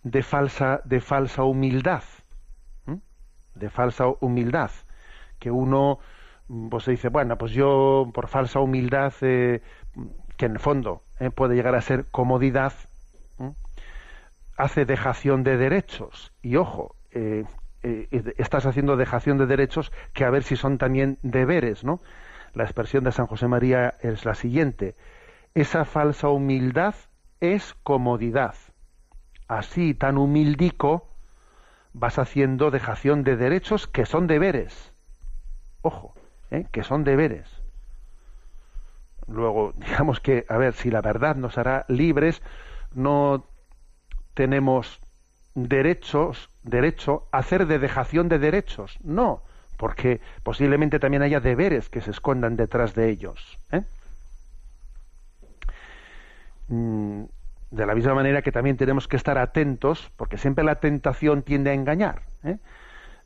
de falsa, de falsa humildad de falsa humildad, que uno pues se dice, bueno, pues yo por falsa humildad, eh, que en el fondo eh, puede llegar a ser comodidad, hace dejación de derechos. Y ojo, eh, estás haciendo dejación de derechos que a ver si son también deberes, ¿no? La expresión de San José María es la siguiente: esa falsa humildad es comodidad. Así, tan humildico, vas haciendo dejación de derechos que son deberes. Ojo, ¿eh? que son deberes. Luego, digamos que, a ver, si la verdad nos hará libres, no tenemos derechos, derecho a hacer de dejación de derechos. No, porque posiblemente también haya deberes que se escondan detrás de ellos. ¿eh? Mm, de la misma manera que también tenemos que estar atentos, porque siempre la tentación tiende a engañar. ¿eh?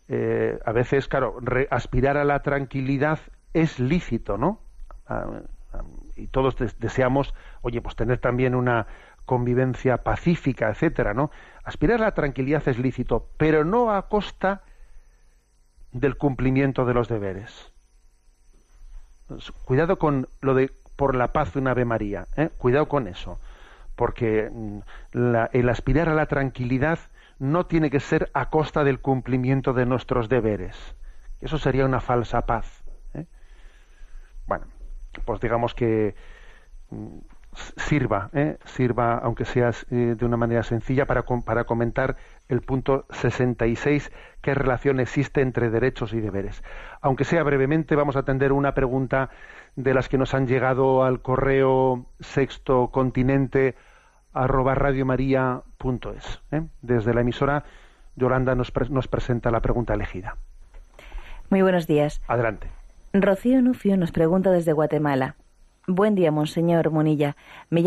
Eh, a veces, claro, aspirar a la tranquilidad es lícito, ¿no? Ah, ah, y todos deseamos, oye, pues tener también una convivencia pacífica, etcétera, ¿no? Aspirar a la tranquilidad es lícito, pero no a costa del cumplimiento de los deberes. Cuidado con lo de por la paz de una Ave María, ¿eh? cuidado con eso, porque mm, el aspirar a la tranquilidad no tiene que ser a costa del cumplimiento de nuestros deberes. Eso sería una falsa paz. ¿eh? Bueno, pues digamos que mm, sirva, ¿eh? sirva, aunque sea eh, de una manera sencilla, para, para comentar el punto 66, qué relación existe entre derechos y deberes. Aunque sea brevemente, vamos a atender una pregunta de las que nos han llegado al correo sexto continente arroba radiomaria.es. ¿eh? Desde la emisora, Yolanda nos, nos presenta la pregunta elegida. Muy buenos días. Adelante. Rocío Nufio nos pregunta desde Guatemala. Buen día, Monseñor Monilla. Me,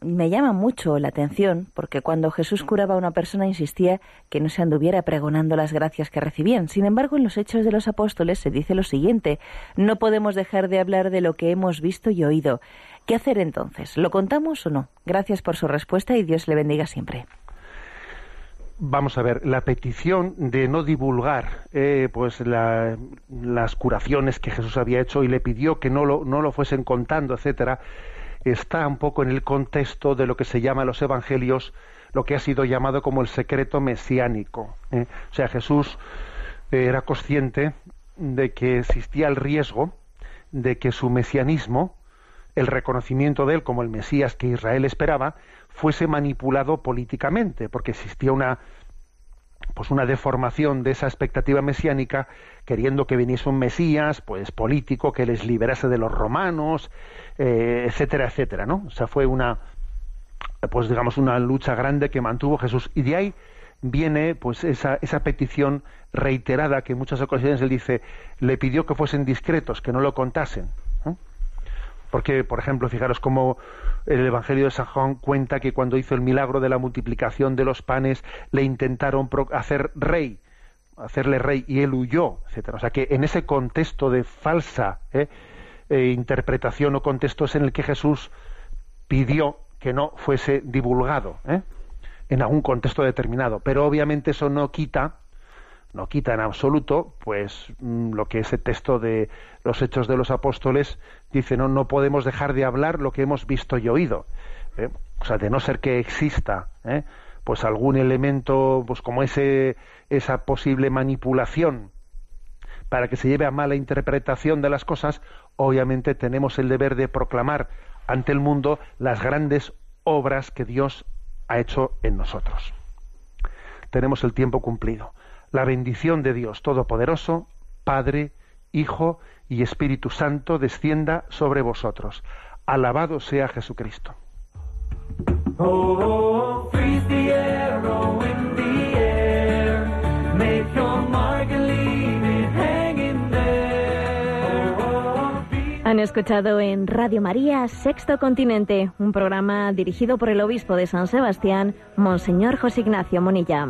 me llama mucho la atención porque cuando Jesús curaba a una persona insistía que no se anduviera pregonando las gracias que recibían. Sin embargo, en los Hechos de los Apóstoles se dice lo siguiente: No podemos dejar de hablar de lo que hemos visto y oído. ¿Qué hacer entonces? ¿Lo contamos o no? Gracias por su respuesta y Dios le bendiga siempre vamos a ver, la petición de no divulgar eh, pues las curaciones que Jesús había hecho y le pidió que no lo, no lo fuesen contando, etcétera, está un poco en el contexto de lo que se llama en los evangelios lo que ha sido llamado como el secreto mesiánico. ¿eh? O sea, Jesús eh, era consciente de que existía el riesgo de que su mesianismo, el reconocimiento de él como el Mesías que Israel esperaba, fuese manipulado políticamente, porque existía una pues una deformación de esa expectativa mesiánica, queriendo que viniese un Mesías, pues político, que les liberase de los romanos, eh, etcétera, etcétera, ¿no? O sea, fue una, pues digamos, una lucha grande que mantuvo Jesús. Y de ahí viene, pues, esa, esa petición reiterada que en muchas ocasiones él dice, le pidió que fuesen discretos, que no lo contasen. Porque, por ejemplo, fijaros cómo el Evangelio de San Juan cuenta que cuando hizo el milagro de la multiplicación de los panes, le intentaron hacer rey, hacerle rey, y él huyó, etcétera. O sea que en ese contexto de falsa ¿eh? Eh, interpretación o contexto es en el que Jesús pidió que no fuese divulgado, ¿eh? en algún contexto determinado. Pero obviamente eso no quita no quita en absoluto pues mm, lo que ese texto de los hechos de los apóstoles dice no no podemos dejar de hablar lo que hemos visto y oído ¿eh? o sea de no ser que exista ¿eh? pues algún elemento pues como ese esa posible manipulación para que se lleve a mala interpretación de las cosas obviamente tenemos el deber de proclamar ante el mundo las grandes obras que Dios ha hecho en nosotros tenemos el tiempo cumplido la bendición de Dios Todopoderoso, Padre, Hijo y Espíritu Santo descienda sobre vosotros. Alabado sea Jesucristo. Han escuchado en Radio María Sexto Continente, un programa dirigido por el obispo de San Sebastián, Monseñor José Ignacio Monilla.